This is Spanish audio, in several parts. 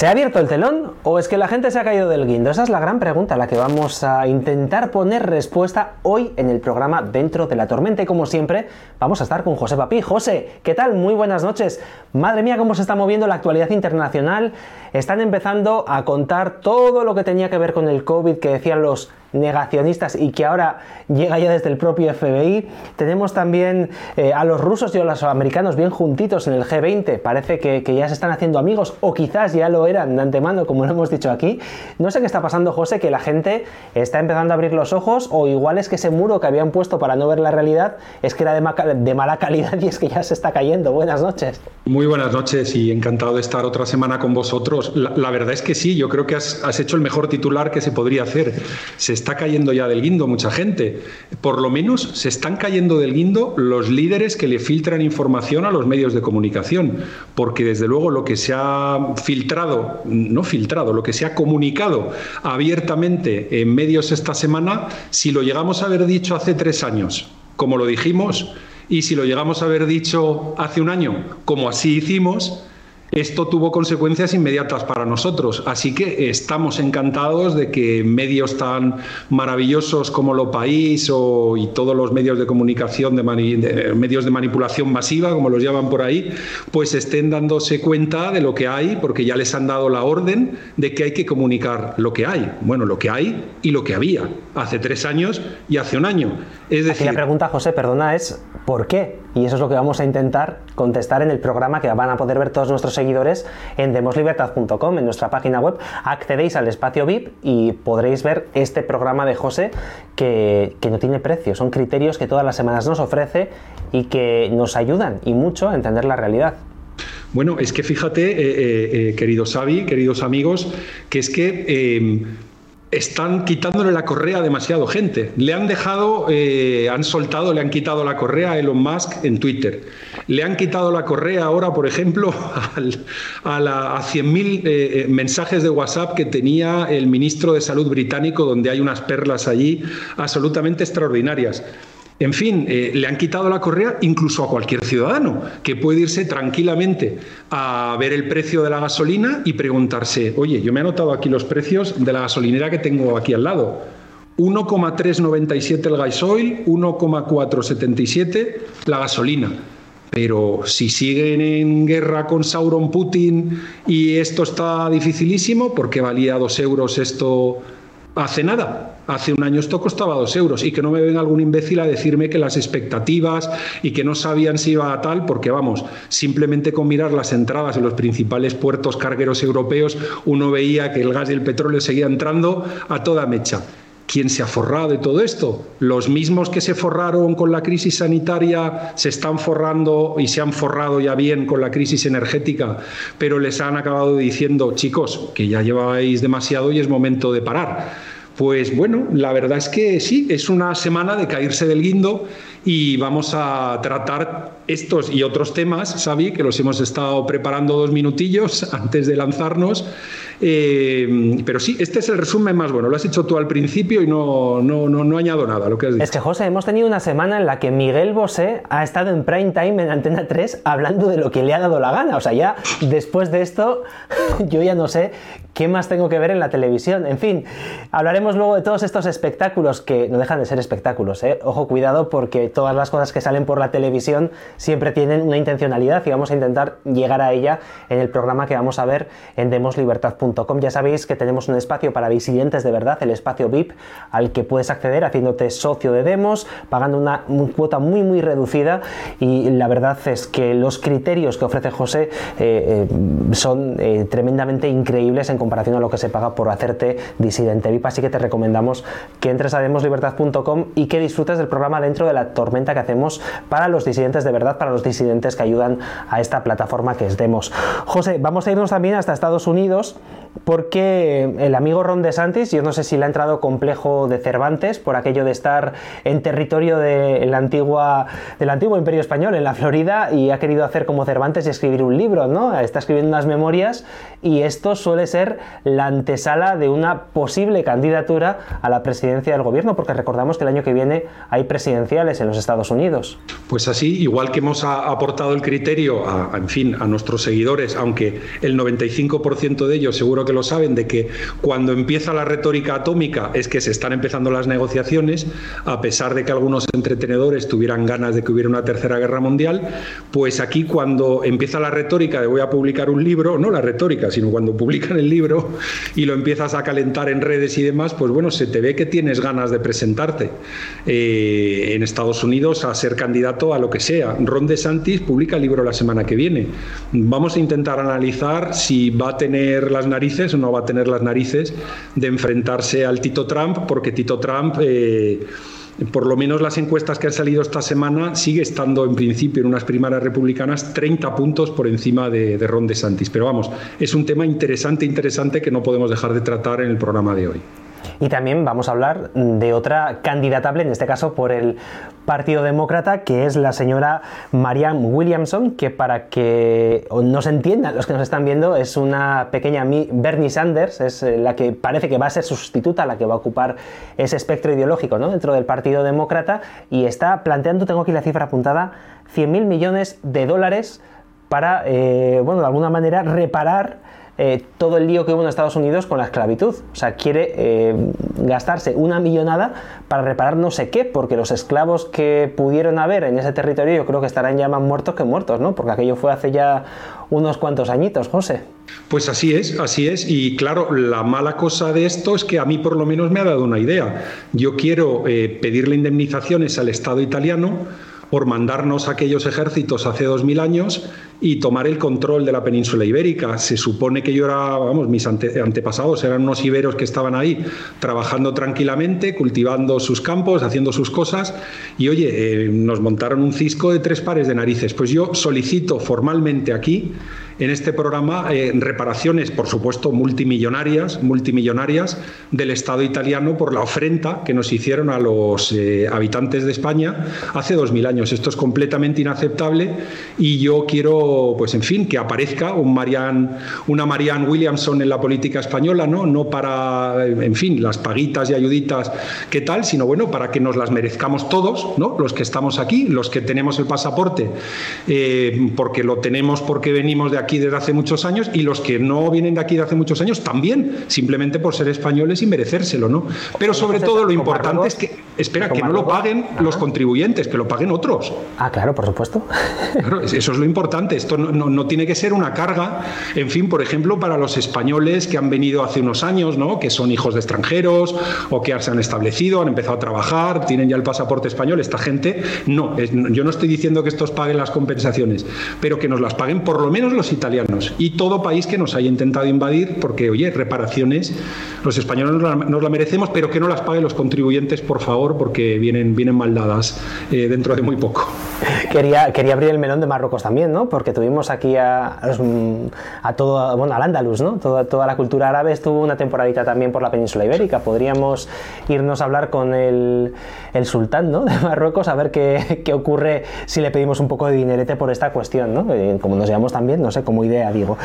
¿Se ha abierto el telón o es que la gente se ha caído del guindo? Esa es la gran pregunta a la que vamos a intentar poner respuesta hoy en el programa Dentro de la Tormenta. Y como siempre, vamos a estar con José Papí. José, ¿qué tal? Muy buenas noches. Madre mía, cómo se está moviendo la actualidad internacional. Están empezando a contar todo lo que tenía que ver con el COVID que decían los negacionistas y que ahora llega ya desde el propio FBI. Tenemos también eh, a los rusos y a los americanos bien juntitos en el G20. Parece que, ya se están haciendo amigos o quizás ya lo eran de antemano, como lo hemos dicho aquí. No sé qué está pasando, José, que la gente está empezando a abrir los ojos o igual es que ese muro que habían puesto para no ver la realidad es que era de mala calidad y es que ya se está cayendo. Buenas noches. Muy buenas noches y encantado de estar otra semana con vosotros. La, verdad es que sí, yo creo que has, has, hecho el mejor titular que se podría hacer. Se está cayendo ya del guindo mucha gente. Por lo menos se están cayendo del guindo los líderes que le filtran información a los medios de comunicación, porque desde luego lo que se ha filtrado, no filtrado, lo que se ha comunicado abiertamente en medios esta semana, si lo llegamos a haber dicho hace tres años, como lo dijimos, y si lo llegamos a haber dicho hace un año, como así hicimos, esto tuvo consecuencias inmediatas para nosotros, así que estamos encantados de que medios tan maravillosos como Lo País o, y todos los medios de comunicación, de, mani, de, medios de manipulación masiva, como los llaman por ahí, pues estén dándose cuenta de lo que hay, porque ya les han dado la orden de que hay que comunicar lo que hay. Bueno, lo que hay y lo que había hace tres años y hace un año. Es decir, Aquí la pregunta, José, perdona, es ¿por qué? Y eso es lo que vamos a intentar contestar en el programa que van a poder ver todos nuestros seguidores en demoslibertad.com, en nuestra página web. Accedéis al espacio VIP y podréis ver este programa de José que, que no tiene precio. Son criterios que todas las semanas nos ofrece y que nos ayudan y mucho a entender la realidad. Bueno, es que fíjate, eh, eh, queridos Xavi, queridos amigos, que es que eh, están quitándole la correa a demasiado gente. Le han dejado, eh, han soltado, le han quitado la correa a Elon Musk en Twitter. Le han quitado la correa ahora, por ejemplo, a, la, a 100.000 eh, mensajes de WhatsApp que tenía el ministro de Salud británico, donde hay unas perlas allí absolutamente extraordinarias. En fin, eh, le han quitado la correa incluso a cualquier ciudadano que puede irse tranquilamente a ver el precio de la gasolina y preguntarse, oye, yo me he anotado aquí los precios de la gasolinera que tengo aquí al lado. 1,397 el gasoil, 1,477 la gasolina. Pero si siguen en guerra con Sauron Putin y esto está dificilísimo, ¿por qué valía dos euros esto hace nada. Hace un año esto costaba dos euros y que no me venga algún imbécil a decirme que las expectativas y que no sabían si iba a tal, porque vamos, simplemente con mirar las entradas en los principales puertos cargueros europeos, uno veía que el gas y el petróleo seguían entrando a toda mecha. ¿Quién se ha forrado de todo esto? Los mismos que se forraron con la crisis sanitaria se están forrando y se han forrado ya bien con la crisis energética, pero les han acabado diciendo, chicos, que ya lleváis demasiado y es momento de parar. Pues bueno, la verdad es que sí, es una semana de caerse del guindo y vamos a tratar estos y otros temas, Xavi, que los hemos estado preparando dos minutillos antes de lanzarnos. Eh, pero sí, este es el resumen más bueno. Lo has hecho tú al principio y no, no, no, no añado nada lo que has dicho. Es que, José, hemos tenido una semana en la que Miguel Bosé ha estado en prime time en Antena 3 hablando de lo que le ha dado la gana. O sea, ya después de esto, yo ya no sé qué más tengo que ver en la televisión. En fin, hablaremos luego de todos estos espectáculos que no dejan de ser espectáculos. ¿eh? Ojo, cuidado, porque todas las cosas que salen por la televisión siempre tienen una intencionalidad y vamos a intentar llegar a ella en el programa que vamos a ver en demoslibertad.com. Ya sabéis que tenemos un espacio para disidentes de verdad, el espacio VIP, al que puedes acceder haciéndote socio de Demos, pagando una cuota muy muy reducida y la verdad es que los criterios que ofrece José eh, eh, son eh, tremendamente increíbles en comparación a lo que se paga por hacerte disidente VIP, así que te recomendamos que entres a demoslibertad.com y que disfrutes del programa dentro de la tormenta que hacemos para los disidentes de verdad, para los disidentes que ayudan a esta plataforma que es Demos. José, vamos a irnos también hasta Estados Unidos porque el amigo Ron DeSantis, yo no sé si le ha entrado complejo de Cervantes por aquello de estar en territorio de la antigua, del antiguo imperio español, en la Florida, y ha querido hacer como Cervantes y escribir un libro, ¿no? Está escribiendo unas memorias y esto suele ser la antesala de una posible candidatura a la presidencia del gobierno, porque recordamos que el año que viene hay presidenciales en los Estados Unidos. Pues así, igual que hemos aportado el criterio, a, en fin, a nuestros seguidores, aunque el 95% de ellos seguro que lo saben, de que cuando empieza la retórica atómica es que se están empezando las negociaciones, a pesar de que algunos entretenedores tuvieran ganas de que hubiera una tercera guerra mundial, pues aquí cuando empieza la retórica de voy a publicar un libro, no la retórica, sino cuando publican el libro y lo empiezas a calentar en redes y demás, pues bueno, se te ve que tienes ganas de presentarte eh, en Estados Unidos a ser candidato a lo que sea. Ron DeSantis publica el libro la semana que viene. Vamos a intentar analizar si va a tener las narices no va a tener las narices de enfrentarse al Tito Trump, porque Tito Trump... Eh, por lo menos las encuestas que han salido esta semana, sigue estando en principio en unas primarias republicanas 30 puntos por encima de, de Ron DeSantis. Pero vamos, es un tema interesante, interesante que no podemos dejar de tratar en el programa de hoy. Y también vamos a hablar de otra candidatable, en este caso por el Partido Demócrata, que es la señora Marianne Williamson, que para que nos entiendan los que nos están viendo, es una pequeña Bernie Sanders, es eh, la que parece que va a ser sustituta, la que va a ocupar ese espectro ideológico ¿no? dentro del Partido Demócrata, y está planteando, tengo aquí la cifra apuntada, 100.000 millones de dólares para, eh, bueno, de alguna manera reparar eh, todo el lío que hubo en Estados Unidos con la esclavitud. O sea, quiere eh, gastarse una millonada para reparar no sé qué, porque los esclavos que pudieron haber en ese territorio yo creo que estarán ya más muertos que muertos, ¿no? Porque aquello fue hace ya unos cuantos añitos, José. Pues así es, así es. Y claro, la mala cosa de esto es que a mí por lo menos me ha dado una idea. Yo quiero eh, pedirle indemnizaciones al Estado italiano por mandarnos aquellos ejércitos hace dos mil años y tomar el control de la península ibérica. Se supone que yo era, vamos, mis antepasados eran unos iberos que estaban ahí trabajando tranquilamente, cultivando sus campos, haciendo sus cosas y oye, eh, nos montaron un cisco de tres pares de narices. Pues yo solicito formalmente aquí en este programa eh, reparaciones, por supuesto, multimillonarias, multimillonarias del Estado italiano por la ofrenda que nos hicieron a los eh, habitantes de España hace dos mil años. Esto es completamente inaceptable y yo quiero, pues en fin, que aparezca un una Marianne Williamson en la política española, ¿no? No para, en fin, las paguitas y ayuditas, ¿qué tal? Sino bueno, para que nos las merezcamos todos, ¿no? Los que estamos aquí, los que tenemos el pasaporte, eh, porque lo tenemos porque venimos de aquí aquí desde hace muchos años y los que no vienen de aquí de hace muchos años también, simplemente por ser españoles y merecérselo, ¿no? Pero sobre todo lo importante es que, espera, que no lo paguen los contribuyentes, que lo paguen otros. Ah, claro, por supuesto. eso es lo importante. Esto no, no, tiene que ser una carga, en fin, por ejemplo, para los españoles que han venido hace unos años, ¿no? Que son hijos de extranjeros o que se han establecido, han empezado a trabajar, tienen ya el pasaporte español. Esta gente, no, yo no estoy diciendo que estos paguen las compensaciones, pero que nos las paguen por lo menos los italianos y todo país que nos haya intentado invadir, porque, oye, reparaciones, los españoles nos la, merecemos, pero que no las paguen los contribuyentes, por favor, porque vienen, vienen mal dadas eh, dentro de muy poco. Quería, quería abrir el melón de Marruecos también, ¿no? Porque tuvimos aquí a, todo, bueno, al Andalus, ¿no? Toda, toda la cultura árabe estuvo una temporadita también por la península ibérica. Podríamos irnos a hablar con el, el sultán, ¿no? De Marruecos a ver qué, qué, ocurre si le pedimos un poco de dinerete por esta cuestión, ¿no? Eh, como nos llamamos también, no sé, como idea, digo.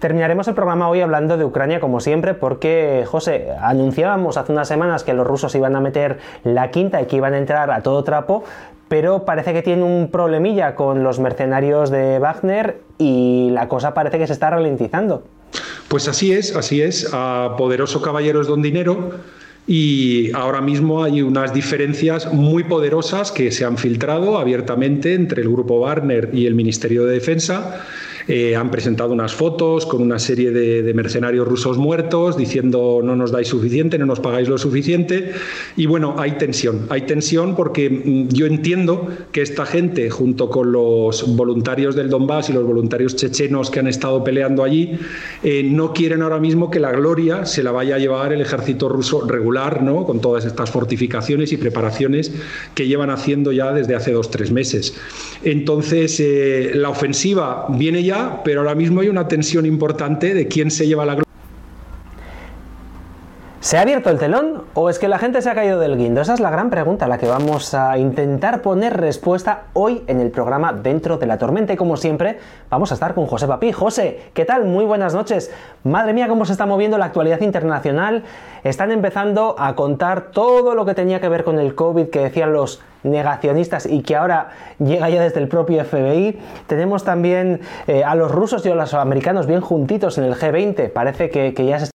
Terminaremos el programa hoy hablando de Ucrania, como siempre, porque, José, anunciábamos hace unas semanas que los rusos iban a meter la quinta y que iban a entrar a todo trapo, pero parece que tiene un problemilla con los mercenarios de Wagner y la cosa parece que se está ralentizando. Pues así es, así es. A poderoso caballero es don dinero. Y ahora mismo hay unas diferencias muy poderosas que se han filtrado abiertamente entre el grupo Wagner y el Ministerio de Defensa Eh, han presentado unas fotos con una serie de, mercenarios rusos muertos diciendo no nos dais suficiente, no nos pagáis lo suficiente. Y bueno, hay tensión. Hay tensión porque mm, yo entiendo que esta gente, junto con los voluntarios del Donbass y los voluntarios chechenos que han estado peleando allí, eh, no quieren ahora mismo que la gloria se la vaya a llevar el ejército ruso regular, ¿no? con todas estas fortificaciones y preparaciones que llevan haciendo ya desde hace dos, tres meses. Entonces, eh, la ofensiva viene ya, pero ahora mismo hay una tensión importante de quién se lleva la gloria. ¿Se ha abierto el telón o es que la gente se ha caído del guindo? Esa es la gran pregunta a la que vamos a intentar poner respuesta hoy en el programa Dentro de la Tormenta. Y como siempre, vamos a estar con José Papí. José, ¿qué tal? Muy buenas noches. Madre mía, cómo se está moviendo la actualidad internacional. Están empezando a contar todo lo que tenía que ver con el COVID que decían los negacionistas y que ahora llega ya desde el propio FBI. Tenemos también eh, a los rusos y a los americanos bien juntitos en el G20. Parece que, que ya se